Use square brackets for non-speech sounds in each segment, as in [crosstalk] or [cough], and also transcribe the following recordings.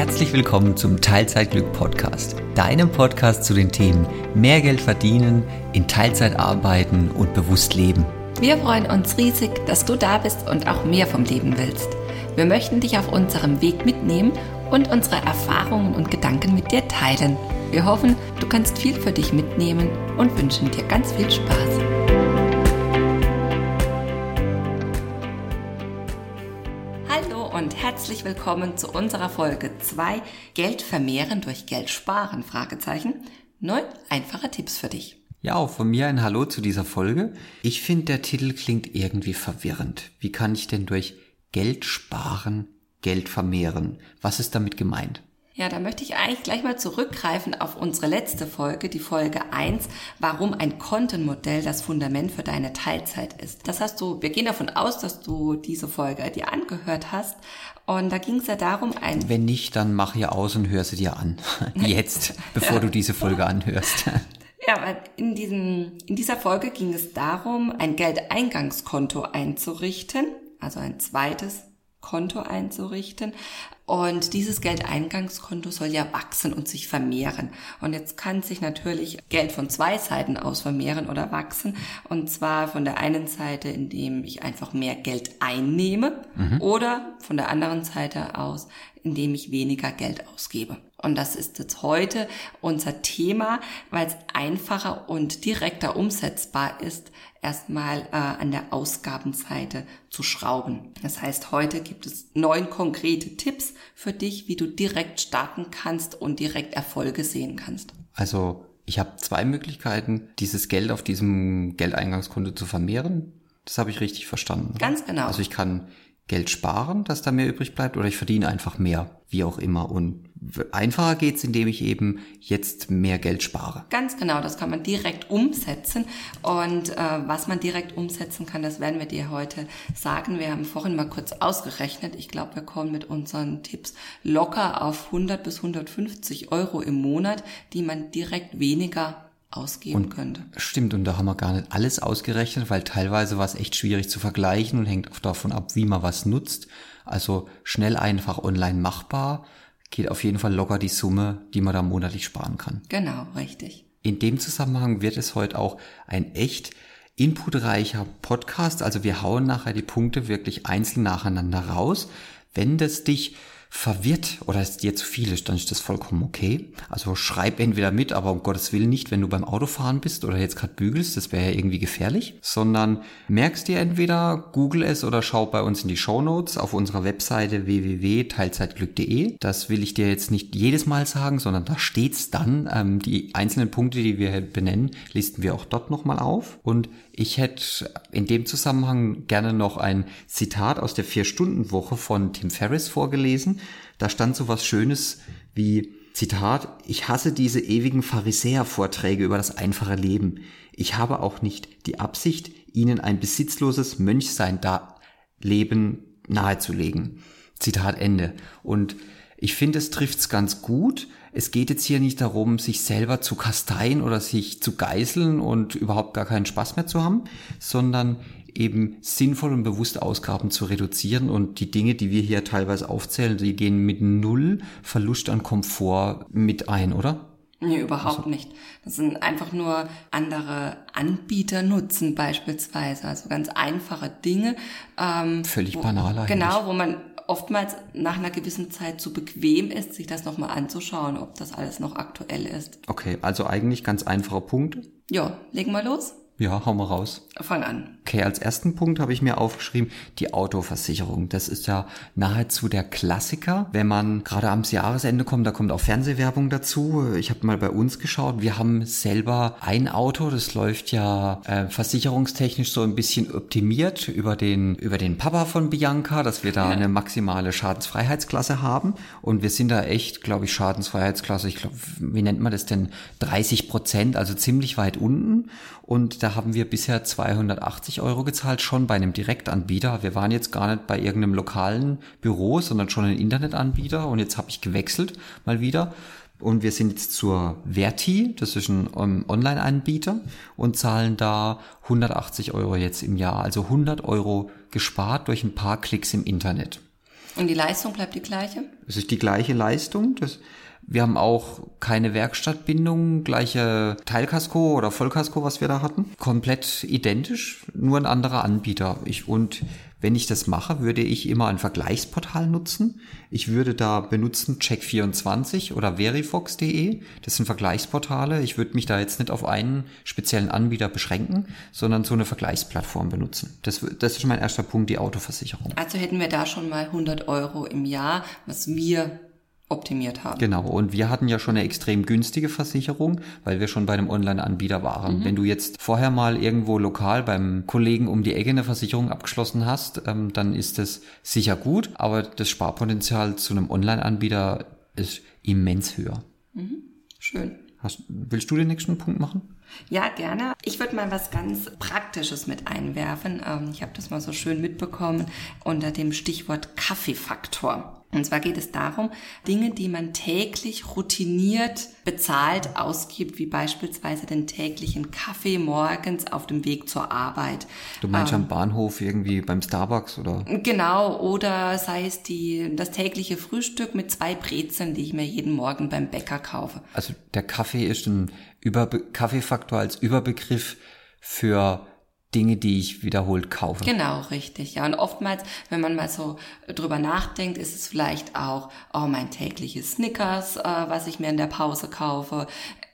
herzlich willkommen zum Teilzeitglück Podcast, deinem Podcast zu den Themen mehr Geld verdienen, in Teilzeit arbeiten und bewusst leben. Wir freuen uns riesig, dass du da bist und auch mehr vom Leben willst. Wir möchten dich auf unserem Weg mitnehmen und unsere Erfahrungen und Gedanken mit dir teilen. Wir hoffen, du kannst viel für dich mitnehmen und wünschen dir ganz viel Spaß. Herzlich willkommen zu unserer Folge 2 Geld vermehren durch Geld sparen? Fragezeichen. Neun einfache Tipps für dich. Ja, auch von mir ein Hallo zu dieser Folge. Ich finde, der Titel klingt irgendwie verwirrend. Wie kann ich denn durch Geld sparen, Geld vermehren? Was ist damit gemeint? Ja, da möchte ich eigentlich gleich mal zurückgreifen auf unsere letzte Folge, die Folge 1, warum ein Kontenmodell das Fundament für deine Teilzeit ist. Das hast du, wir gehen davon aus, dass du diese Folge dir angehört hast. Und da ging es ja darum, ein... Wenn nicht, dann mach ihr aus und hör sie dir an. [laughs] Jetzt, bevor ja. du diese Folge anhörst. [laughs] Ja, in, diesem, in dieser Folge ging es darum, ein Geldeingangskonto einzurichten, also ein zweites Konto einzurichten. Und dieses Geldeingangskonto soll ja wachsen und sich vermehren. Und jetzt kann sich natürlich Geld von zwei Seiten aus vermehren oder wachsen. Und zwar von der einen Seite, indem ich einfach mehr Geld einnehme mhm. oder von der anderen Seite aus, indem ich weniger Geld ausgebe. Und das ist jetzt heute unser Thema, weil es einfacher und direkter umsetzbar ist, erstmal äh, an der Ausgabenseite zu schrauben. Das heißt, heute gibt es neun konkrete Tipps für dich, wie du direkt starten kannst und direkt Erfolge sehen kannst. Also ich habe zwei Möglichkeiten, dieses Geld auf diesem Geldeingangskonto zu vermehren. Das habe ich richtig verstanden. Ganz genau. Also ich kann Geld sparen, dass da mehr übrig bleibt, oder ich verdiene einfach mehr, wie auch immer. Und einfacher geht's, indem ich eben jetzt mehr Geld spare. Ganz genau, das kann man direkt umsetzen. Und äh, was man direkt umsetzen kann, das werden wir dir heute sagen. Wir haben vorhin mal kurz ausgerechnet. Ich glaube, wir kommen mit unseren Tipps locker auf 100 bis 150 Euro im Monat, die man direkt weniger ausgeben und, könnte. Stimmt, und da haben wir gar nicht alles ausgerechnet, weil teilweise war es echt schwierig zu vergleichen und hängt auch davon ab, wie man was nutzt. Also schnell einfach online machbar, geht auf jeden Fall locker die Summe, die man da monatlich sparen kann. Genau, richtig. In dem Zusammenhang wird es heute auch ein echt inputreicher Podcast. Also wir hauen nachher die Punkte wirklich einzeln nacheinander raus. Wenn das dich verwirrt oder es dir zu viel ist, dann ist das vollkommen okay. Also schreib entweder mit, aber um Gottes Willen nicht, wenn du beim Autofahren bist oder jetzt gerade bügelst, das wäre ja irgendwie gefährlich, sondern merkst dir entweder, google es oder schau bei uns in die Show Notes auf unserer Webseite www.teilzeitglück.de. Das will ich dir jetzt nicht jedes Mal sagen, sondern da steht's dann. Ähm, die einzelnen Punkte, die wir benennen, listen wir auch dort nochmal auf. Und ich hätte in dem Zusammenhang gerne noch ein Zitat aus der Vier-Stunden-Woche von Tim Ferriss vorgelesen. Da stand so was Schönes wie, Zitat, ich hasse diese ewigen Pharisäer-Vorträge über das einfache Leben. Ich habe auch nicht die Absicht, ihnen ein besitzloses Mönchsein da Leben nahezulegen. Zitat Ende. Und ich finde, es trifft's ganz gut. Es geht jetzt hier nicht darum, sich selber zu kasteien oder sich zu geißeln und überhaupt gar keinen Spaß mehr zu haben, sondern eben sinnvoll und bewusst Ausgaben zu reduzieren und die Dinge, die wir hier teilweise aufzählen, die gehen mit null Verlust an Komfort mit ein, oder? Nee, überhaupt also. nicht. Das sind einfach nur andere Anbieter nutzen beispielsweise, also ganz einfache Dinge. Ähm, Völlig wo, banal eigentlich. Genau, wo man oftmals nach einer gewissen Zeit zu bequem ist, sich das nochmal anzuschauen, ob das alles noch aktuell ist. Okay, also eigentlich ganz einfacher Punkt. Ja, legen wir los. Ja, hau mal raus. Fang an. Okay, als ersten Punkt habe ich mir aufgeschrieben, die Autoversicherung. Das ist ja nahezu der Klassiker. Wenn man gerade ans Jahresende kommt, da kommt auch Fernsehwerbung dazu. Ich habe mal bei uns geschaut. Wir haben selber ein Auto, das läuft ja äh, versicherungstechnisch so ein bisschen optimiert über den, über den Papa von Bianca, dass wir da ja. eine maximale Schadensfreiheitsklasse haben. Und wir sind da echt, glaube ich, Schadensfreiheitsklasse, ich glaube, wie nennt man das denn? 30 Prozent, also ziemlich weit unten. Und da haben wir bisher 280 Euro gezahlt, schon bei einem Direktanbieter. Wir waren jetzt gar nicht bei irgendeinem lokalen Büro, sondern schon ein Internetanbieter. Und jetzt habe ich gewechselt mal wieder. Und wir sind jetzt zur Verti, das ist ein um, Online-Anbieter, und zahlen da 180 Euro jetzt im Jahr. Also 100 Euro gespart durch ein paar Klicks im Internet. Und die Leistung bleibt die gleiche? Es ist die gleiche Leistung. Das, wir haben auch keine Werkstattbindung, gleiche Teilkasko oder Vollkasko, was wir da hatten. Komplett identisch, nur ein anderer Anbieter. Ich, und wenn ich das mache, würde ich immer ein Vergleichsportal nutzen. Ich würde da benutzen Check24 oder verifox.de. Das sind Vergleichsportale. Ich würde mich da jetzt nicht auf einen speziellen Anbieter beschränken, sondern so eine Vergleichsplattform benutzen. Das, das ist mein erster Punkt, die Autoversicherung. Also hätten wir da schon mal 100 Euro im Jahr, was wir optimiert haben. Genau, und wir hatten ja schon eine extrem günstige Versicherung, weil wir schon bei einem Online-Anbieter waren. Mhm. Wenn du jetzt vorher mal irgendwo lokal beim Kollegen um die Ecke eine Versicherung abgeschlossen hast, ähm, dann ist das sicher gut, aber das Sparpotenzial zu einem Online-Anbieter ist immens höher. Mhm. Schön. Hast, willst du den nächsten Punkt machen? Ja, gerne. Ich würde mal was ganz Praktisches mit einwerfen. Ähm, ich habe das mal so schön mitbekommen unter dem Stichwort Kaffeefaktor. Und zwar geht es darum, Dinge, die man täglich routiniert bezahlt ausgibt, wie beispielsweise den täglichen Kaffee morgens auf dem Weg zur Arbeit. Du meinst ähm, am Bahnhof irgendwie beim Starbucks oder? Genau, oder sei es die, das tägliche Frühstück mit zwei Brezeln, die ich mir jeden Morgen beim Bäcker kaufe. Also der Kaffee ist ein Überbe Kaffeefaktor als Überbegriff für Dinge, die ich wiederholt kaufe. Genau, richtig. Ja, und oftmals, wenn man mal so drüber nachdenkt, ist es vielleicht auch, oh, mein tägliches Snickers, äh, was ich mir in der Pause kaufe,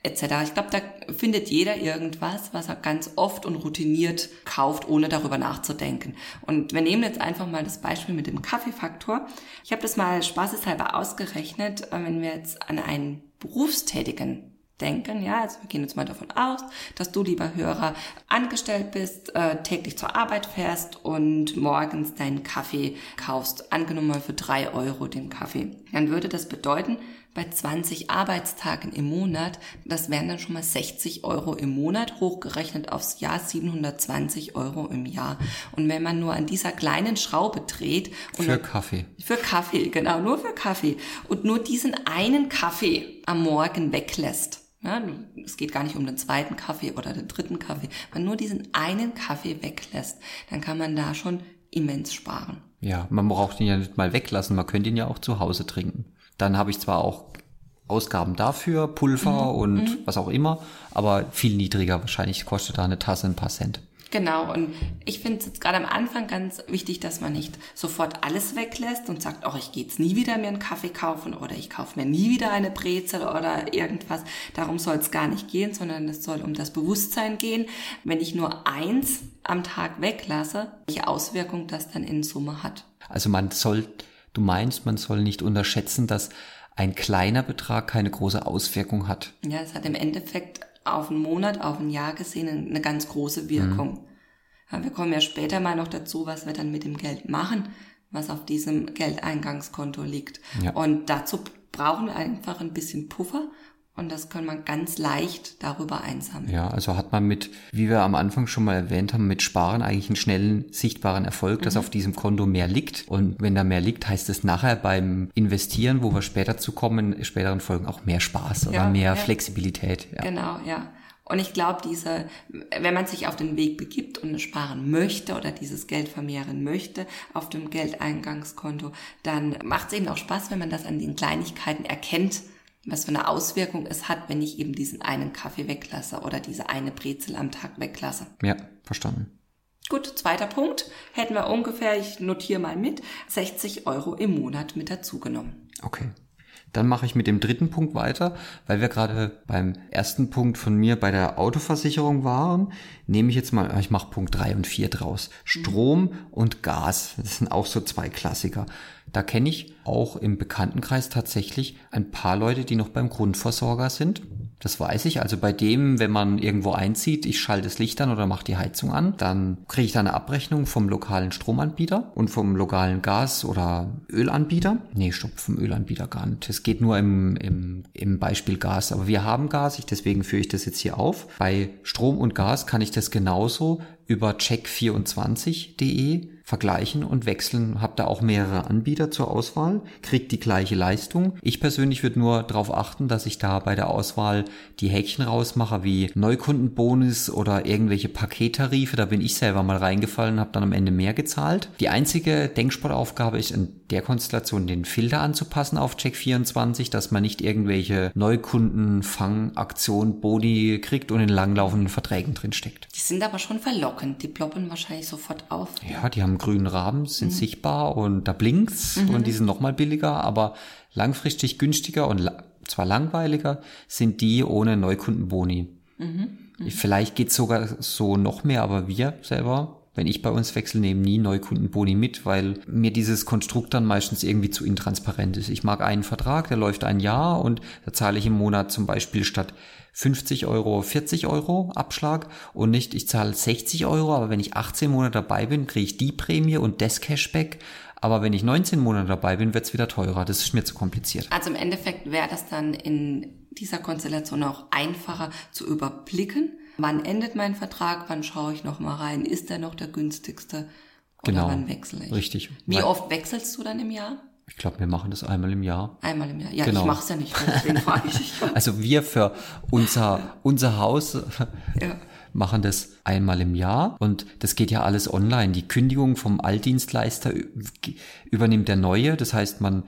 etc. Ich glaube, da findet jeder irgendwas, was er ganz oft und routiniert kauft, ohne darüber nachzudenken. Und wir nehmen jetzt einfach mal das Beispiel mit dem Kaffeefaktor. Ich habe das mal spaßeshalber ausgerechnet, äh, wenn wir jetzt an einen Berufstätigen denken. Ja, also wir gehen jetzt mal davon aus, dass du, lieber Hörer, angestellt bist, äh, täglich zur Arbeit fährst und morgens deinen Kaffee kaufst. Angenommen mal für drei Euro den Kaffee. Dann würde das bedeuten, bei 20 Arbeitstagen im Monat, das wären dann schon mal 60 Euro im Monat, hochgerechnet aufs Jahr 720 Euro im Jahr. Und wenn man nur an dieser kleinen Schraube dreht. für Kaffee. Für Kaffee, genau, nur für Kaffee. Und nur diesen einen Kaffee am Morgen weglässt ja, es geht gar nicht um den zweiten Kaffee oder den dritten Kaffee. Wenn man nur diesen einen Kaffee weglässt, dann kann man da schon immens sparen. Ja, man braucht ihn ja nicht mal weglassen, man könnte ihn ja auch zu Hause trinken. Dann habe ich zwar auch Ausgaben dafür, Pulver mhm. und mhm. was auch immer, aber viel niedriger wahrscheinlich kostet da eine Tasse ein paar Cent. Genau, und ich finde es jetzt gerade am Anfang ganz wichtig, dass man nicht sofort alles weglässt und sagt, oh, ich gehe jetzt nie wieder mir einen Kaffee kaufen oder ich kaufe mir nie wieder eine Brezel oder irgendwas. Darum soll es gar nicht gehen, sondern es soll um das Bewusstsein gehen. Wenn ich nur eins am Tag weglasse, welche Auswirkung das dann in Summe hat. Also man soll, du meinst, man soll nicht unterschätzen, dass ein kleiner Betrag keine große Auswirkung hat. Ja, es hat im Endeffekt auf einen Monat, auf ein Jahr gesehen eine ganz große Wirkung. Mhm. Wir kommen ja später mal noch dazu, was wir dann mit dem Geld machen, was auf diesem Geldeingangskonto liegt. Ja. Und dazu brauchen wir einfach ein bisschen Puffer und das kann man ganz leicht darüber einsammeln. Ja, also hat man mit, wie wir am Anfang schon mal erwähnt haben, mit Sparen eigentlich einen schnellen, sichtbaren Erfolg, dass mhm. auf diesem Konto mehr liegt. Und wenn da mehr liegt, heißt es nachher beim Investieren, wo wir später zu kommen, in späteren Folgen auch mehr Spaß oder ja, mehr ja. Flexibilität. Ja. Genau, ja. Und ich glaube, diese, wenn man sich auf den Weg begibt und sparen möchte oder dieses Geld vermehren möchte auf dem Geldeingangskonto, dann macht es eben auch Spaß, wenn man das an den Kleinigkeiten erkennt, was für eine Auswirkung es hat, wenn ich eben diesen einen Kaffee weglasse oder diese eine Brezel am Tag weglasse. Ja, verstanden. Gut, zweiter Punkt hätten wir ungefähr, ich notiere mal mit, 60 Euro im Monat mit dazugenommen. Okay. Dann mache ich mit dem dritten Punkt weiter, weil wir gerade beim ersten Punkt von mir bei der Autoversicherung waren. Nehme ich jetzt mal, ich mache Punkt drei und vier draus. Strom und Gas, das sind auch so zwei Klassiker. Da kenne ich auch im Bekanntenkreis tatsächlich ein paar Leute, die noch beim Grundversorger sind. Das weiß ich. Also bei dem, wenn man irgendwo einzieht, ich schalte das Licht an oder mache die Heizung an, dann kriege ich da eine Abrechnung vom lokalen Stromanbieter und vom lokalen Gas- oder Ölanbieter. Nee, stopp, vom Ölanbieter gar nicht. Es geht nur im, im, im Beispiel Gas. Aber wir haben Gas, ich, deswegen führe ich das jetzt hier auf. Bei Strom und Gas kann ich das genauso über check24.de vergleichen und wechseln. Hab da auch mehrere Anbieter zur Auswahl, kriegt die gleiche Leistung. Ich persönlich würde nur darauf achten, dass ich da bei der Auswahl die Häkchen rausmache, wie Neukundenbonus oder irgendwelche Pakettarife. Da bin ich selber mal reingefallen, habe dann am Ende mehr gezahlt. Die einzige Denksportaufgabe ist in der Konstellation den Filter anzupassen auf Check24, dass man nicht irgendwelche Neukundenfangaktionen, Boni kriegt und in langlaufenden Verträgen drin steckt. Die sind aber schon verlockend. Die ploppen wahrscheinlich sofort auf. Ja, die haben grünen Rahmen, sind mhm. sichtbar und da blinkt's mhm. und die sind nochmal billiger, aber langfristig günstiger und la zwar langweiliger sind die ohne Neukundenboni. Mhm. Mhm. Vielleicht geht's sogar so noch mehr, aber wir selber wenn ich bei uns wechsle, nehmen nie Neukundenboni mit, weil mir dieses Konstrukt dann meistens irgendwie zu intransparent ist. Ich mag einen Vertrag, der läuft ein Jahr und da zahle ich im Monat zum Beispiel statt 50 Euro 40 Euro Abschlag und nicht, ich zahle 60 Euro, aber wenn ich 18 Monate dabei bin, kriege ich die Prämie und das Cashback. Aber wenn ich 19 Monate dabei bin, wird es wieder teurer. Das ist mir zu kompliziert. Also im Endeffekt wäre das dann in dieser Konstellation auch einfacher zu überblicken wann endet mein Vertrag, wann schaue ich noch mal rein, ist der noch der günstigste oder genau, wann wechsle ich? Richtig. Wie Weil, oft wechselst du dann im Jahr? Ich glaube, wir machen das einmal im Jahr. Einmal im Jahr. Ja, genau. ich mache es ja nicht, deswegen frage ich. [laughs] Also wir für unser, unser Haus [laughs] ja. machen das einmal im Jahr und das geht ja alles online. Die Kündigung vom Altdienstleister übernimmt der neue. Das heißt, man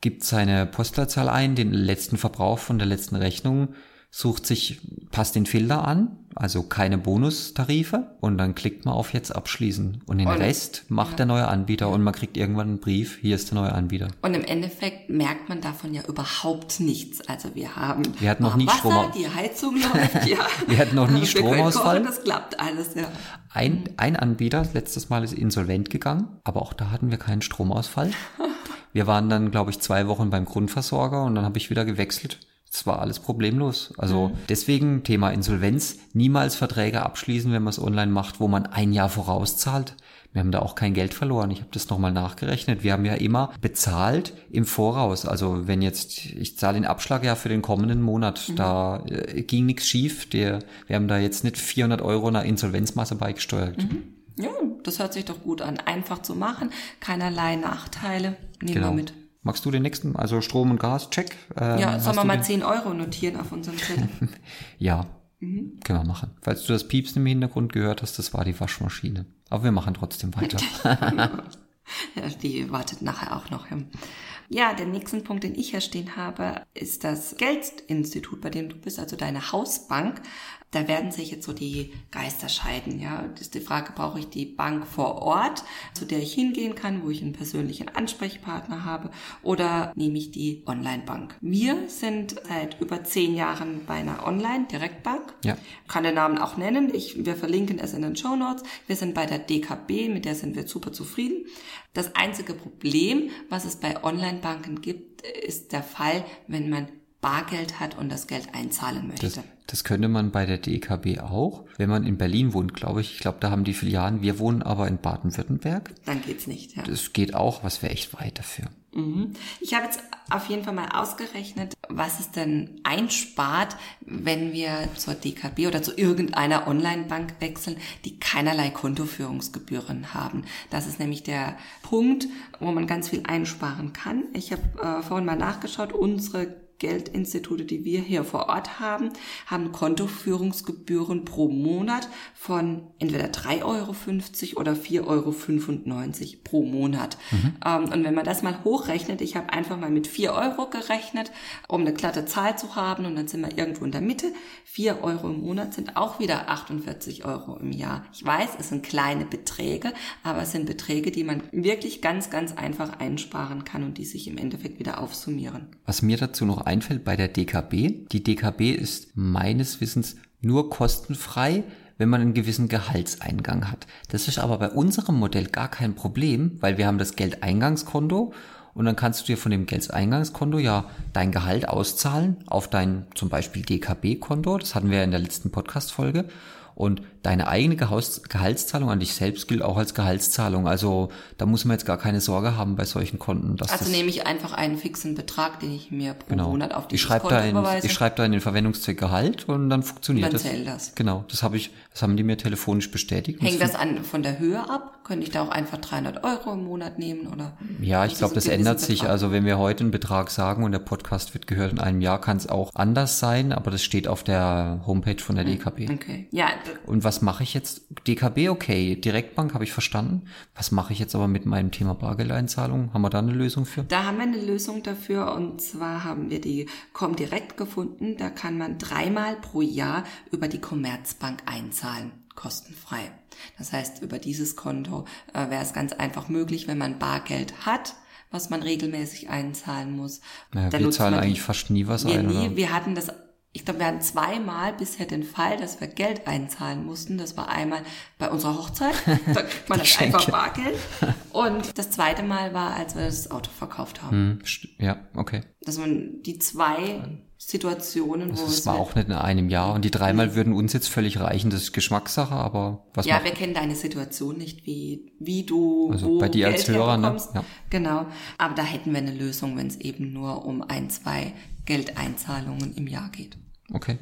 gibt seine Postleitzahl ein, den letzten Verbrauch von der letzten Rechnung sucht sich, passt den Filter an, also keine Bonustarife und dann klickt man auf jetzt abschließen und den und, Rest macht ja. der neue Anbieter und man kriegt irgendwann einen Brief, hier ist der neue Anbieter. Und im Endeffekt merkt man davon ja überhaupt nichts. Also wir haben wir hatten noch nie Wasser, Strom die Heizung läuft, [laughs] ja. wir hatten noch nie Stromausfall. das klappt alles, ja. Ein, ein Anbieter, letztes Mal ist insolvent gegangen, aber auch da hatten wir keinen Stromausfall. [laughs] Wir waren dann, glaube ich, zwei Wochen beim Grundversorger und dann habe ich wieder gewechselt es war alles problemlos. Also mhm. deswegen Thema Insolvenz, niemals Verträge abschließen, wenn man es online macht, wo man ein Jahr vorauszahlt. Wir haben da auch kein Geld verloren. Ich habe das nochmal nachgerechnet. Wir haben ja immer bezahlt im Voraus. Also wenn jetzt, ich zahle den Abschlag ja für den kommenden Monat, mhm. da äh, ging nichts schief. Der, wir haben da jetzt nicht 400 Euro nach Insolvenzmasse beigesteuert. Mhm. Ja, das hört sich doch gut an. Einfach zu machen, keinerlei Nachteile. Nehmen genau. wir mit. Magst du den nächsten? Also Strom und Gas, check. Ähm, ja, sollen wir mal den? 10 Euro notieren auf unserem Zettel? [laughs] ja, mhm. können wir machen. Falls du das Piepsen im Hintergrund gehört hast, das war die Waschmaschine. Aber wir machen trotzdem weiter. [laughs] ja, die wartet nachher auch noch. Ja, der nächste Punkt, den ich hier stehen habe, ist das Geldinstitut, bei dem du bist, also deine Hausbank da werden sich jetzt so die Geister scheiden. Ja, das ist die Frage, brauche ich die Bank vor Ort, zu der ich hingehen kann, wo ich einen persönlichen Ansprechpartner habe, oder nehme ich die Online-Bank? Wir sind seit über zehn Jahren bei einer Online-Direktbank. Ja. Kann den Namen auch nennen. Ich, wir verlinken es in den Show Notes. Wir sind bei der DKB, mit der sind wir super zufrieden. Das einzige Problem, was es bei Online-Banken gibt, ist der Fall, wenn man Bargeld hat und das Geld einzahlen möchte. Das, das könnte man bei der DKB auch, wenn man in Berlin wohnt, glaube ich. Ich glaube, da haben die Filialen. Wir wohnen aber in Baden-Württemberg. Dann geht's nicht. Ja. Das geht auch, was wäre echt weit dafür. Mhm. Ich habe jetzt auf jeden Fall mal ausgerechnet, was es denn einspart, wenn wir zur DKB oder zu irgendeiner Online-Bank wechseln, die keinerlei Kontoführungsgebühren haben. Das ist nämlich der Punkt, wo man ganz viel einsparen kann. Ich habe äh, vorhin mal nachgeschaut, unsere Geldinstitute, die wir hier vor Ort haben, haben Kontoführungsgebühren pro Monat von entweder 3,50 Euro oder 4,95 Euro pro Monat. Mhm. Ähm, und wenn man das mal hochrechnet, ich habe einfach mal mit 4 Euro gerechnet, um eine glatte Zahl zu haben und dann sind wir irgendwo in der Mitte. 4 Euro im Monat sind auch wieder 48 Euro im Jahr. Ich weiß, es sind kleine Beträge, aber es sind Beträge, die man wirklich ganz, ganz einfach einsparen kann und die sich im Endeffekt wieder aufsummieren. Was mir dazu noch einfällt bei der DKB. Die DKB ist meines Wissens nur kostenfrei, wenn man einen gewissen Gehaltseingang hat. Das ist aber bei unserem Modell gar kein Problem, weil wir haben das Geldeingangskonto und dann kannst du dir von dem Geldeingangskonto ja dein Gehalt auszahlen auf dein zum Beispiel DKB-Konto. Das hatten wir in der letzten Podcast-Folge. Und deine eigene Gehaus Gehaltszahlung an dich selbst gilt auch als Gehaltszahlung. Also da muss man jetzt gar keine Sorge haben bei solchen Konten. Dass Also nehme ich einfach einen fixen Betrag, den ich mir pro genau. Monat auf ich dieses schreibe Konto da, in, überweise. ich schreib da in den Verwendungszweck Gehalt und dann funktioniert Dann das. das. Genau, das habe ich, das haben die mir telefonisch bestätigt. Und Hängt das das an von der Höhe ab? Könnte ich da auch einfach 300 Euro im Monat nehmen oder? Ja, ich glaube, das ändert sich. Betrag? Also wenn wir heute einen Betrag sagen und der Podcast wird gehört in einem Jahr, kann es auch anders sein, aber das steht auf der Homepage von der DKB. Okay. Ja, Und was mache ich jetzt? DKB, okay. Direktbank habe ich verstanden. Was mache ich jetzt aber mit meinem Thema Bargeldeinzahlung? Haben wir da eine Lösung für? Da haben wir eine Lösung dafür und zwar haben wir die Comdirect gefunden. Da kann man dreimal pro Jahr über die Commerzbank einzahlen, kostenfrei. Das heißt, über dieses Konto äh, wäre es ganz einfach möglich, wenn man Bargeld hat, was man regelmäßig einzahlen muss. Naja, wir zahlen eigentlich fast nie was wir, ein, nie, oder? wir hatten das, ich glaube, wir hatten zweimal bisher den Fall, dass wir Geld einzahlen mussten. Das war einmal bei unserer Hochzeit, [laughs] da kriegt man das einfach. Bargeld. Und das zweite Mal war, als wir das Auto verkauft haben. Hm, ja, okay. Dass man die zwei Situationen, wo Das war auch nicht in einem Jahr. Und die dreimal würden uns jetzt völlig reichen. Das ist Geschmackssache, aber was ja, macht wir kennen deine Situation nicht, wie, wie du Also wo bei dir als Geld Hörer, ne? Ja. Genau. Aber da hätten wir eine Lösung, wenn es eben nur um ein, zwei Geldeinzahlungen im Jahr geht. Okay.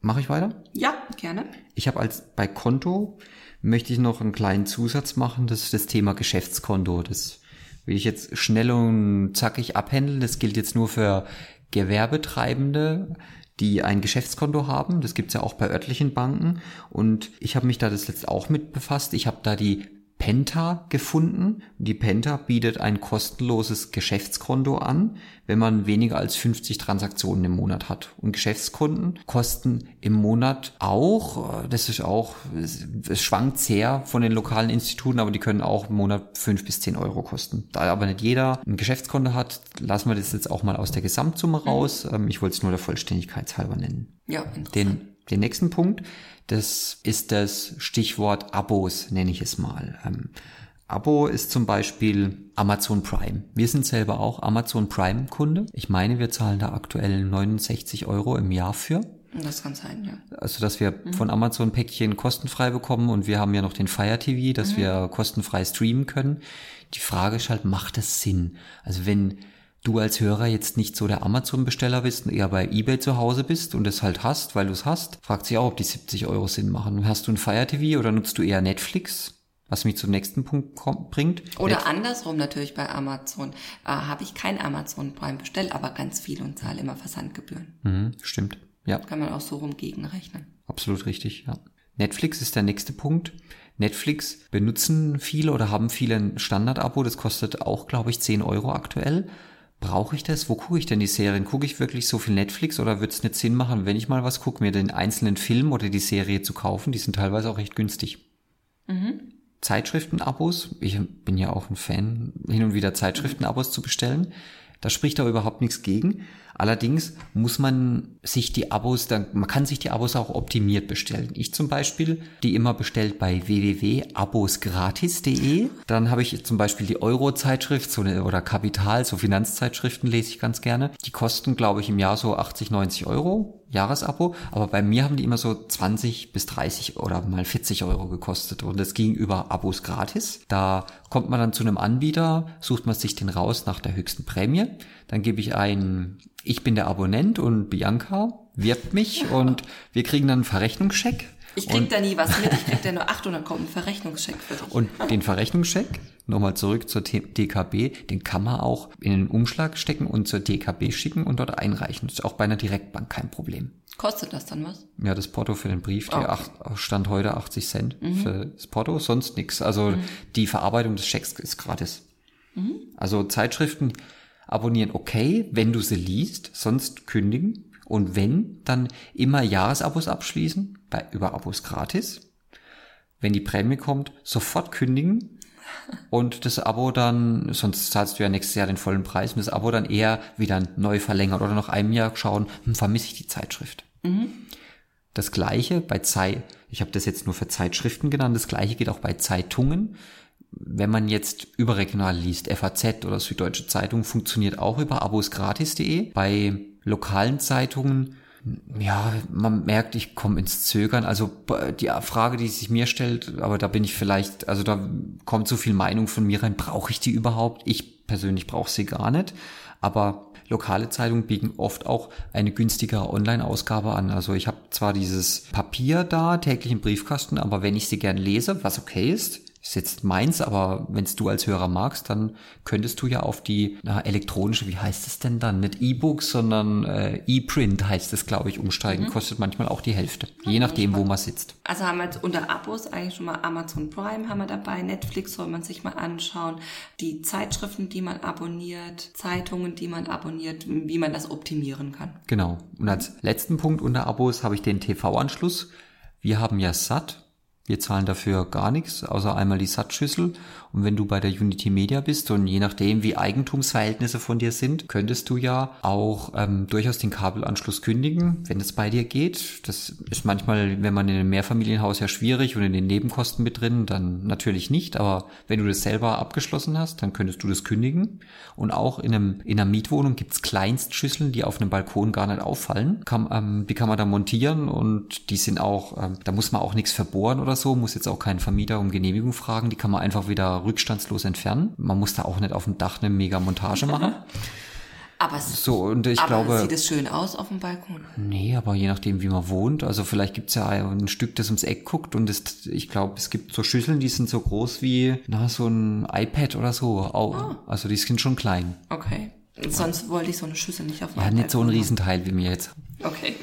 Mache ich weiter? Ja, gerne. Ich habe als bei Konto möchte ich noch einen kleinen Zusatz machen, das ist das Thema Geschäftskonto. Das will ich jetzt schnell und zackig abhändeln. Das gilt jetzt nur für Gewerbetreibende, die ein Geschäftskonto haben. Das gibt's ja auch bei örtlichen Banken. Und ich habe mich da das jetzt auch mit befasst. Ich habe da die Penta gefunden. Die Penta bietet ein kostenloses Geschäftskonto an, wenn man weniger als 50 Transaktionen im Monat hat. Und Geschäftskonten kosten im Monat auch, äh, das ist auch, es, schwankt sehr von den lokalen Instituten, aber die können auch im Monat 5 bis 10 Euro kosten. Da aber nicht jeder ein Geschäftskonto hat, lassen wir das jetzt auch mal aus der Gesamtsumme raus. Ähm, Ich wollte es nur der Vollständigkeit halber nennen. Ja, interessant. Den, den nächsten Punkt, das ist das Stichwort Abos, nenne ich es mal. Ähm, Abo ist zum Beispiel Amazon Prime. Wir sind selber auch Amazon Prime Kunde. Ich meine, wir zahlen da aktuell 69 Euro im Jahr für. Das kann sein, ja. Also, dass wir von Amazon Päckchen kostenfrei bekommen und wir haben ja noch den Fire TV, dass wir kostenfrei streamen können. Die Frage ist halt, macht es Sinn? Also, wenn du als Hörer jetzt nicht so der Amazon-Besteller bist und eher bei eBay zu Hause bist und es halt hast, weil du es hast, fragt sich auch, ob die 70 Euro Sinn machen. Hast du ein Fire TV oder nutzt du eher Netflix? Was mich zum nächsten Punkt kommt, bringt. Oder andersrum natürlich bei Amazon. Äh, Habe ich kein Amazon Prime bestellt, aber ganz viel und zahle immer Versandgebühren. Mhm, stimmt. Ja. Kann man auch so rum gegenrechnen. Absolut richtig, ja. Netflix ist der nächste Punkt. Netflix benutzen viele oder haben viele ein Standard-Abo, das kostet auch, glaube ich, 10 Euro aktuell. Brauche ich das? Wo gucke ich denn die Serien? Gucke ich wirklich so viel Netflix oder wird es nicht Sinn machen, wenn ich mal was gucke, mir den einzelnen Film oder die Serie zu kaufen? Die sind teilweise auch recht günstig. Zeitschriften-Abos, ich bin ja auch ein Fan, hin und wieder Zeitschriften-Abos zu bestellen. Da spricht da überhaupt nichts gegen. Allerdings muss man sich die Abos, dann, man kann sich die Abos auch optimiert bestellen. Ich zum Beispiel, die immer bestellt bei www.abosgratis.de. Dann habe ich zum Beispiel die Euro-Zeitschrift so eine, oder Kapital, so Finanzzeitschriften lese ich ganz gerne. Die kosten, glaube ich, im Jahr so 80, 90 Euro. Jahresabo, aber bei mir haben die immer so 20 bis 30 oder mal 40 Euro gekostet und das ging über Abos gratis. Da kommt man dann zu einem Anbieter, sucht man sich den raus nach der höchsten Prämie, dann gebe ich ein, ich bin der Abonnent und Bianca wirbt mich [laughs] und wir kriegen dann einen Verrechnungscheck. Ich krieg da nie was mit, ich krieg da nur 800 kommt ein Verrechnungscheck für dich. Und den Verrechnungscheck, nochmal zurück zur DKB, den kann man auch in den Umschlag stecken und zur DKB schicken und dort einreichen. Das ist auch bei einer Direktbank kein Problem. Kostet das dann was? Ja, das Porto für den Brief, Okay. acht, stand heute 80 Cent für das Porto, sonst nichts. Also die Verarbeitung des Schecks ist gratis. Also Zeitschriften abonnieren okay, wenn du sie liest, sonst kündigen. Und wenn, dann immer Jahresabos abschließen, bei, über Abos gratis. Wenn die Prämie kommt, sofort kündigen. Und das Abo dann, sonst zahlst du ja nächstes Jahr den vollen Preis, und das Abo dann eher wieder neu verlängern oder nach einem Jahr schauen, hm, vermisse ich die Zeitschrift. Das gleiche bei Zeit, ich habe das jetzt nur für Zeitschriften genannt, das gleiche geht auch bei Zeitungen. Wenn man jetzt überregional liest, FAZ oder Süddeutsche Zeitung funktioniert auch über abosgratis.de. Bei lokalen Zeitungen Ja, man merkt, ich komme ins Zögern. Also die Frage, die sich mir stellt, aber da bin ich vielleicht, also da kommt so viel Meinung von mir rein, brauche ich die überhaupt? Ich persönlich brauche sie gar nicht. Aber lokale Zeitungen bieten oft auch eine günstigere Online-Ausgabe an. Also ich habe zwar dieses Papier da täglich im Briefkasten, aber wenn ich sie gern lese, was okay ist, ist jetzt meins, aber wenn du als Hörer magst, dann könntest du ja auf die na, elektronische, wie heißt es denn dann? Nicht E-Book, sondern äh, E-Print heißt es, glaube ich, umsteigen. Mhm. Kostet manchmal auch die Hälfte, mhm, je nachdem, wo man sitzt. Also haben wir jetzt unter Abos eigentlich schon mal Amazon Prime haben wir dabei, Netflix soll man sich mal anschauen, die Zeitschriften, die man abonniert, Zeitungen, die man abonniert, wie man das optimieren kann. Genau. Und als letzten Punkt unter Abos habe ich den TV-Anschluss. Wir haben ja satt wir zahlen dafür gar nichts, außer einmal die Satzschüssel. Und wenn du bei der Unity Media bist und je nachdem, wie Eigentumsverhältnisse von dir sind, könntest du ja auch ähm, durchaus den Kabelanschluss kündigen, wenn es bei dir geht. Das ist manchmal, wenn man in einem Mehrfamilienhaus ja schwierig und in den Nebenkosten mit drin, dann natürlich nicht. Aber wenn du das selber abgeschlossen hast, dann könntest du das kündigen. Und auch in, einem, in einer Mietwohnung gibt's Kleinstschüsseln, die auf einem Balkon gar nicht auffallen. Kann, ähm, die kann man da montieren und die sind auch, ähm, da muss man auch nichts verbohren oder so, muss jetzt auch keinen Vermieter um Genehmigung fragen. Die kann man einfach wieder rückstandslos entfernen. Man muss da auch nicht auf dem Dach eine mega Montage [laughs] machen. Aber, so, und ich glaube, sieht es schön aus auf dem Balkon? Nee, aber je nachdem, wie man wohnt. Also vielleicht gibt's ja ein Stück, das ums Eck guckt und das, ich glaube, es gibt so Schüsseln, die sind so groß wie na, so ein iPad oder so. Oh. Also die sind schon klein. Okay. Sonst wollte ich so eine Schüssel nicht auf dem Ja, nicht so ein Riesenteil wie mir jetzt. Okay.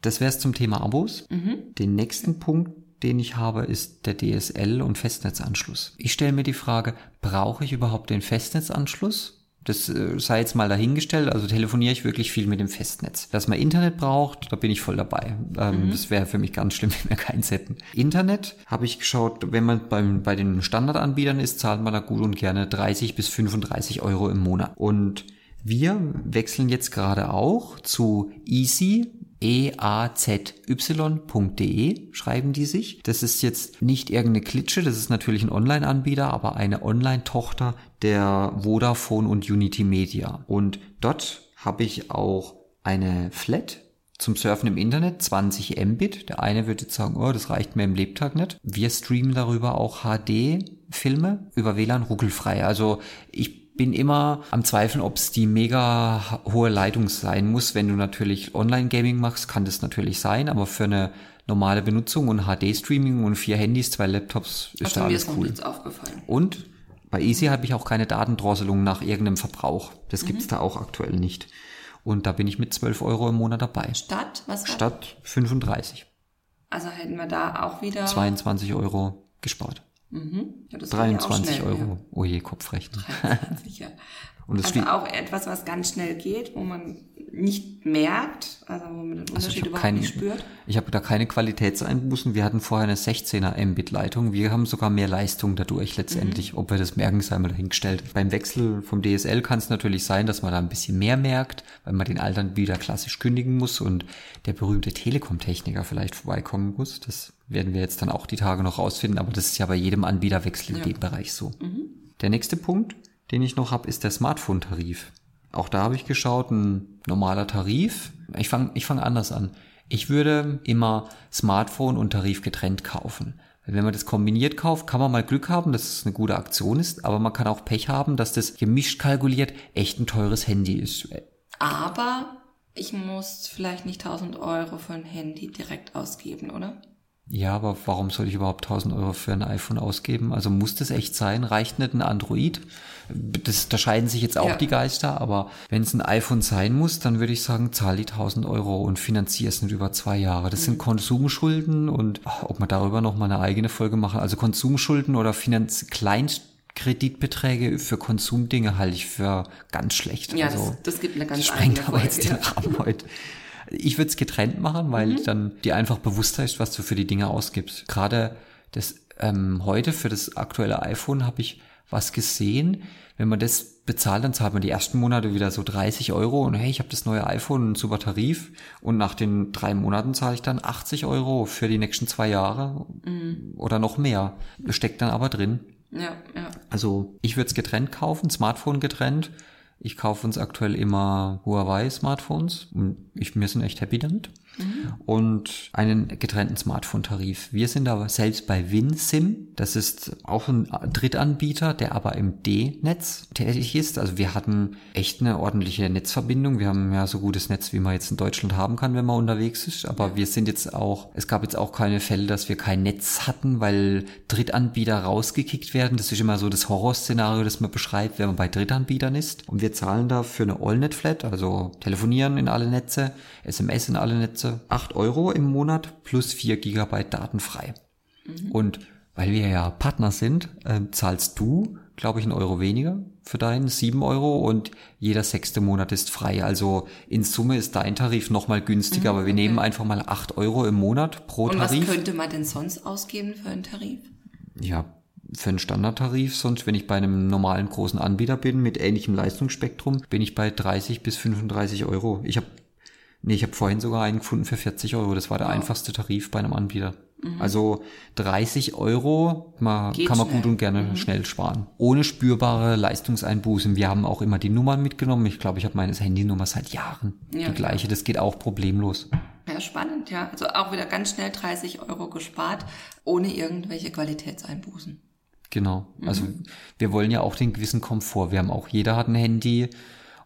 Das wäre es zum Thema Abos. Mhm. Den nächsten Punkt, den ich habe, ist der DSL und Festnetzanschluss. Ich stelle mir die Frage, brauche ich überhaupt den Festnetzanschluss? Das äh, sei jetzt mal dahingestellt, also telefoniere ich wirklich viel mit dem Festnetz. Dass man Internet braucht, da bin ich voll dabei. Ähm, mhm. Das wäre für mich ganz schlimm, [laughs] wenn wir keins hätten. Internet habe ich geschaut, wenn man beim, bei den Standardanbietern ist, zahlt man da gut und gerne 30 bis 35 Euro im Monat. Und wir wechseln jetzt gerade auch zu Easy eazy.de schreiben die sich. Das ist jetzt nicht irgendeine Klitsche, das ist natürlich ein Online-Anbieter, aber eine Online-Tochter der Vodafone und Unity Media. Und dort habe ich auch eine Flat zum Surfen im Internet, 20 Mbit. Der eine würde jetzt sagen, oh, das reicht mir im Lebtag nicht. Wir streamen darüber auch HD-Filme über WLAN ruckelfrei. Also ich bin immer am Zweifeln, ob es die mega hohe Leitung sein muss. Wenn du natürlich Online-Gaming machst, kann das natürlich sein, aber für eine normale Benutzung und HD-Streaming und vier Handys, zwei Laptops ist also da alles cool. aufgefallen. Und bei Easy habe ich auch keine Datendrosselung nach irgendeinem Verbrauch. Das mhm. gibt's da auch aktuell nicht. Und da bin ich mit 12 Euro im Monat dabei. Statt? Was Statt 35. Also hätten wir da auch wieder 22 Euro gespart. Mhm. Ja, 23 schnell, Euro. Ja. Oh je, Kopfrechnen. 23, ja. Und das also auch etwas, was ganz schnell geht, wo man nicht merkt, also wo man den also Unterschied also überhaupt kein, nicht spürt. Ich habe da keine Qualitätseinbußen. Wir hatten vorher eine 16er Mbit-Leitung. Wir haben sogar mehr Leistung dadurch letztendlich. Mhm. Ob wir das merken, sei mal dahingestellt. Beim Wechsel vom DSL kann es natürlich sein, dass man da ein bisschen mehr merkt, weil man den Altern wieder klassisch kündigen muss und der berühmte Telekom-Techniker vielleicht vorbeikommen muss. Das werden wir jetzt dann auch die Tage noch rausfinden, aber das ist ja bei jedem Anbieterwechsel in dem Bereich so. Mhm. Der nächste Punkt, den ich noch habe, ist der Smartphone-Tarif. Auch da habe ich geschaut, ein normaler Tarif. Ich fange ich fang anders an. Ich würde immer Smartphone und Tarif getrennt kaufen. Wenn man das kombiniert kauft, kann man mal Glück haben, dass es eine gute Aktion ist, aber man kann auch Pech haben, dass das gemischt kalkuliert echt ein teures Handy ist. Aber ich muss vielleicht nicht 1000 Euro für ein Handy direkt ausgeben, oder? Ja, aber warum soll ich überhaupt 1000 Euro für ein iPhone ausgeben? Also muss das echt sein? Reicht nicht ein Android? Das, da scheiden sich jetzt auch ja. die Geister, aber wenn es ein iPhone sein muss, dann würde ich sagen, zahl die 1000 Euro und finanzier es nicht über zwei Jahre. Das mhm. sind Konsumschulden und oh, ob man darüber noch mal eine eigene Folge machen, also Konsumschulden oder Finanz Kleinstkreditbeträge für Konsumdinge halte ich für ganz schlecht. Ja, also, das, das gibt eine ganz das sprengt aber jetzt den Rahmen heute. Ich würde es getrennt machen, weil mhm. dann dir einfach bewusster ist, was du für die Dinge ausgibst. Gerade das ähm, heute für das aktuelle iPhone habe ich was gesehen. Wenn man das bezahlt, dann zahlt man die ersten Monate wieder so 30 Euro und hey, ich habe das neue iPhone, ein super Tarif. Und nach den drei Monaten zahle ich dann 80 Euro für die nächsten zwei Jahre mhm. oder noch mehr. Steckt dann aber drin. Ja, ja. Also ich würde es getrennt kaufen, Smartphone getrennt, Ich kaufe uns aktuell immer Huawei-Smartphones und ich, wir sind echt happy damit. Mhm. Und einen getrennten Smartphone-Tarif. Wir sind aber selbst bei WinSim. Das ist auch ein Drittanbieter, der aber im D-Netz tätig ist. Also wir hatten echt eine ordentliche Netzverbindung. Wir haben ja so gutes Netz, wie man jetzt in Deutschland haben kann, wenn man unterwegs ist. Aber wir sind jetzt auch, es gab jetzt auch keine Fälle, dass wir kein Netz hatten, weil Drittanbieter rausgekickt werden. Das ist immer so das Horrorszenario, das man beschreibt, wenn man bei Drittanbietern ist. Und wir zahlen da für eine Allnet-Flat, also telefonieren in alle Netze, SMS in alle Netze, 8 Euro im Monat plus 4 Gigabyte Daten frei. Mhm. Und weil wir ja Partner sind, äh, zahlst du, glaube ich, einen Euro weniger für deinen, 7 Euro und jeder sechste Monat ist frei. Also in Summe ist dein Tarif nochmal günstiger, mhm, aber wir okay. nehmen einfach mal 8 Euro im Monat pro und Tarif. Und was könnte man denn sonst ausgeben für einen Tarif? Ja, für einen Standardtarif, sonst wenn ich bei einem normalen großen Anbieter bin mit ähnlichem Leistungsspektrum, bin ich bei 30 bis 35 Euro. Ich habe nee, ich habe vorhin sogar einen gefunden für 40 Euro. Das war der wow. einfachste Tarif bei einem Anbieter. Mhm. Also 30 Euro man, kann man schnell. gut und gerne mhm. schnell sparen. Ohne spürbare Leistungseinbußen. Wir haben auch immer die Nummern mitgenommen. Ich glaube, ich habe meine Handynummer seit Jahren. Ja. Die gleiche. Das geht auch problemlos. Ja, spannend, ja. Also auch wieder ganz schnell 30 Euro gespart, ohne irgendwelche Qualitätseinbußen. Genau. Also mhm. wir wollen ja auch den gewissen Komfort. Wir haben auch, jeder hat ein Handy.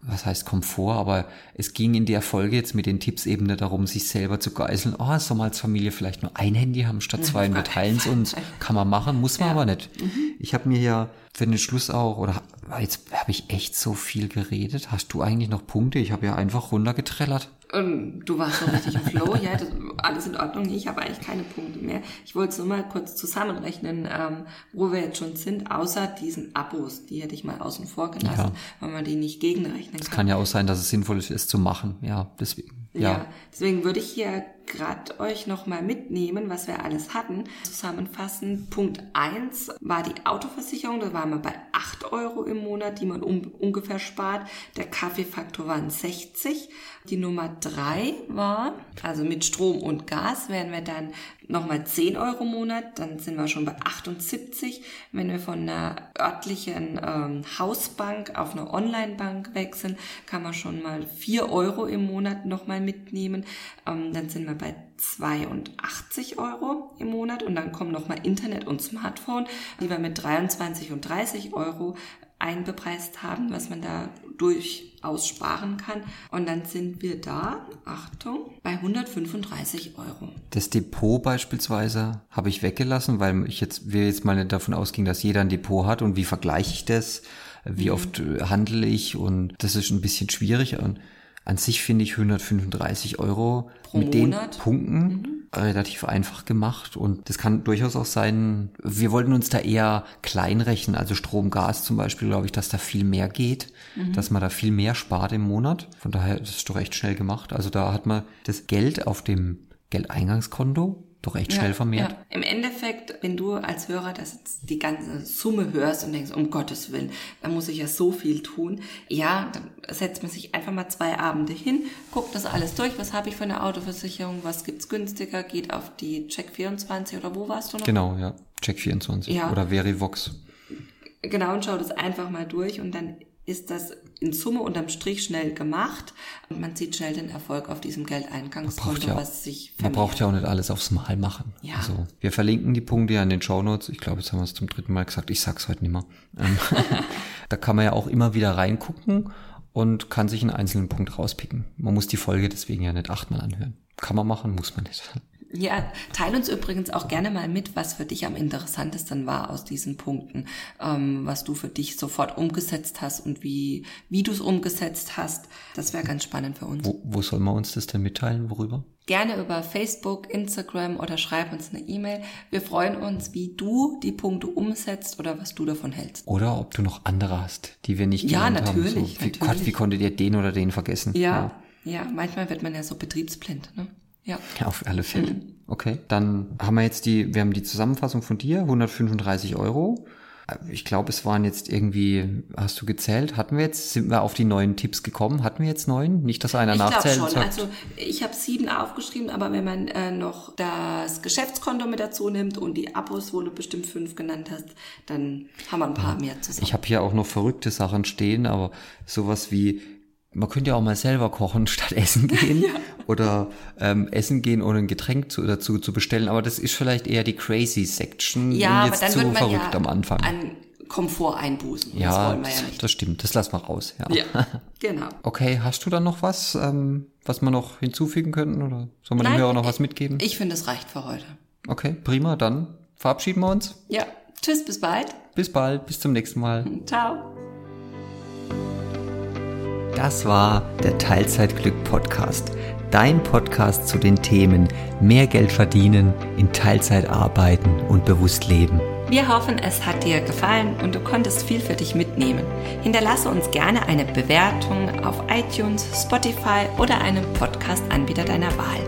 Was heißt Komfort? Aber es ging in der Folge jetzt mit den Tipps eben nicht darum, sich selber zu geißeln. Oh, soll man als Familie vielleicht nur ein Handy haben statt zwei und wir teilen es uns. [laughs] Kann man machen, muss man ja. aber nicht. Mhm. Ich habe mir ja für den Schluss auch, oder jetzt habe ich echt so viel geredet. Hast du eigentlich noch Punkte? Ich habe ja einfach runtergetrellert. Und du warst so richtig im Flow, ja, das, alles in Ordnung. Ich habe eigentlich keine Punkte mehr. Ich wollte es nur mal kurz zusammenrechnen, ähm, wo wir jetzt schon sind, außer diesen Abos, die hätte ich mal außen vor gelassen, ja. weil man die nicht gegenrechnen kann. Es kann ja auch sein, dass es sinnvoll ist, es zu machen, ja, deswegen. Ja, ja deswegen würde ich hier gerade euch nochmal mitnehmen, was wir alles hatten. Zusammenfassen, Punkt eins war die Autoversicherung, da waren wir bei acht Euro im Monat, die man um, ungefähr spart. Der Kaffeefaktor waren 60. Die Nummer drei war, also mit Strom und Gas wären wir dann nochmal 10 Euro im Monat, dann sind wir schon bei 78. Wenn wir von einer örtlichen ähm, Hausbank auf eine Online-Bank wechseln, kann man schon mal 4 Euro im Monat nochmal mitnehmen. Ähm, dann sind wir bei 82 Euro im Monat und dann kommen nochmal Internet und Smartphone, die wir mit 23 und 30 Euro einbepreist haben, was man da durchaus sparen kann. Und dann sind wir da, Achtung, bei 135 Euro. Das Depot beispielsweise habe ich weggelassen, weil ich jetzt, wir jetzt mal davon ausging, dass jeder ein Depot hat und wie vergleiche ich das? Wie mhm. oft äh, handle ich? Und das ist ein bisschen schwierig. Und an sich finde ich 135 Euro Pro mit Monat. den Punkten mhm. relativ einfach gemacht und das kann durchaus auch sein, wir wollten uns da eher klein rechnen, also Strom, Gas zum Beispiel, glaube ich, dass da viel mehr geht, mhm. dass man da viel mehr spart im Monat. Von daher ist es doch recht schnell gemacht. Also da hat man das Geld auf dem Geldeingangskonto doch echt schnell vermehrt. Ja. Im Endeffekt, wenn du als Hörer das jetzt die ganze Summe hörst und denkst, um Gottes Willen, da muss ich ja so viel tun. Ja, dann setzt man sich einfach mal zwei Abende hin, guckt das alles durch. Was habe ich für eine Autoversicherung? Was gibt's günstiger? Geht auf die Check24 oder wo warst du noch? Genau, ja. Check24 ja. oder Verivox. Genau, und schau das einfach mal durch und dann ist das in Summe unterm Strich schnell gemacht und man sieht schnell den Erfolg auf diesem Geldeingangskonto, ja, was sich vermehrt. Man braucht ja auch nicht alles aufs Mal machen. Ja. Also, wir verlinken die Punkte ja in den Show Notes. Ich glaube, jetzt haben wir es zum dritten Mal gesagt. Ich sag's heute nicht mehr. Ähm, [laughs] da kann man ja auch immer wieder reingucken und kann sich einen einzelnen Punkt rauspicken. Man muss die Folge deswegen ja nicht achtmal anhören. Kann man machen, muss man nicht. Ja, teil uns übrigens auch gerne mal mit, was für dich am interessantesten war aus diesen Punkten, ähm, was du für dich sofort umgesetzt hast und wie, wie du es umgesetzt hast. Das wäre ganz spannend für uns. Wo, wo soll man uns das denn mitteilen? Worüber? Gerne über Facebook, Instagram oder schreib uns eine E-Mail. Wir freuen uns, wie du die Punkte umsetzt oder was du davon hältst. Oder ob du noch andere hast, die wir nicht ja, natürlich, haben. So, wie, natürlich. Gott, wie konntet ihr den oder den vergessen? Ja, ja, ja manchmal wird man ja so betriebsblind. Ne? Ja. ja. Auf alle Fälle. Mhm. Okay, dann haben wir jetzt die, wir haben die Zusammenfassung von dir, 135 Euro. Ich glaube, es waren jetzt irgendwie, hast du gezählt? Hatten wir jetzt, sind wir auf die neuen Tipps gekommen? Hatten wir jetzt neun? Nicht, dass einer ich nachzählt. Ich glaube schon. Also ich habe sieben aufgeschrieben, aber wenn man äh, noch das Geschäftskonto mit dazu nimmt und die Abos, wo du bestimmt fünf genannt hast, dann haben wir ein paar mehr zusammen. Ich habe hier auch noch verrückte Sachen stehen, aber sowas wie man könnte ja auch mal selber kochen [laughs] statt essen gehen ja. oder ähm, essen gehen ohne ein Getränk zu, dazu zu bestellen. Aber das ist vielleicht eher die crazy Section. Ja, jetzt aber dann zu wird man verrückt ja am Anfang. An Komfort einbußen. Ja, das ja nicht. das stimmt. Das lassen wir raus. Ja. ja, [laughs] genau. Okay, hast du dann noch was, ähm, was wir noch hinzufügen könnten oder sollen wir Nein, dem Hörer noch was mitgeben? Ich finde, es reicht für heute. Okay, prima. Dann verabschieden wir uns. Ja, tschüss, bis bald. Bis bald, bis zum nächsten Mal. Ciao. Das war der Teilzeitglück Podcast. Dein Podcast zu den Themen mehr Geld verdienen, in Teilzeit arbeiten und bewusst leben. Wir hoffen, es hat dir gefallen und du konntest viel für dich mitnehmen. Hinterlasse uns gerne eine Bewertung auf iTunes, Spotify oder einem Podcast-Anbieter deiner Wahl.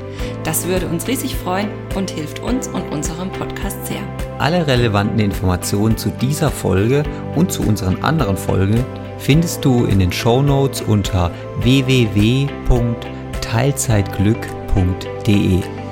Das würde uns riesig freuen und hilft uns und unserem Podcast sehr. Alle relevanten Informationen zu dieser Folge und zu unseren anderen Folgen findest du in den Show Notes unter www.teilzeitglück.de.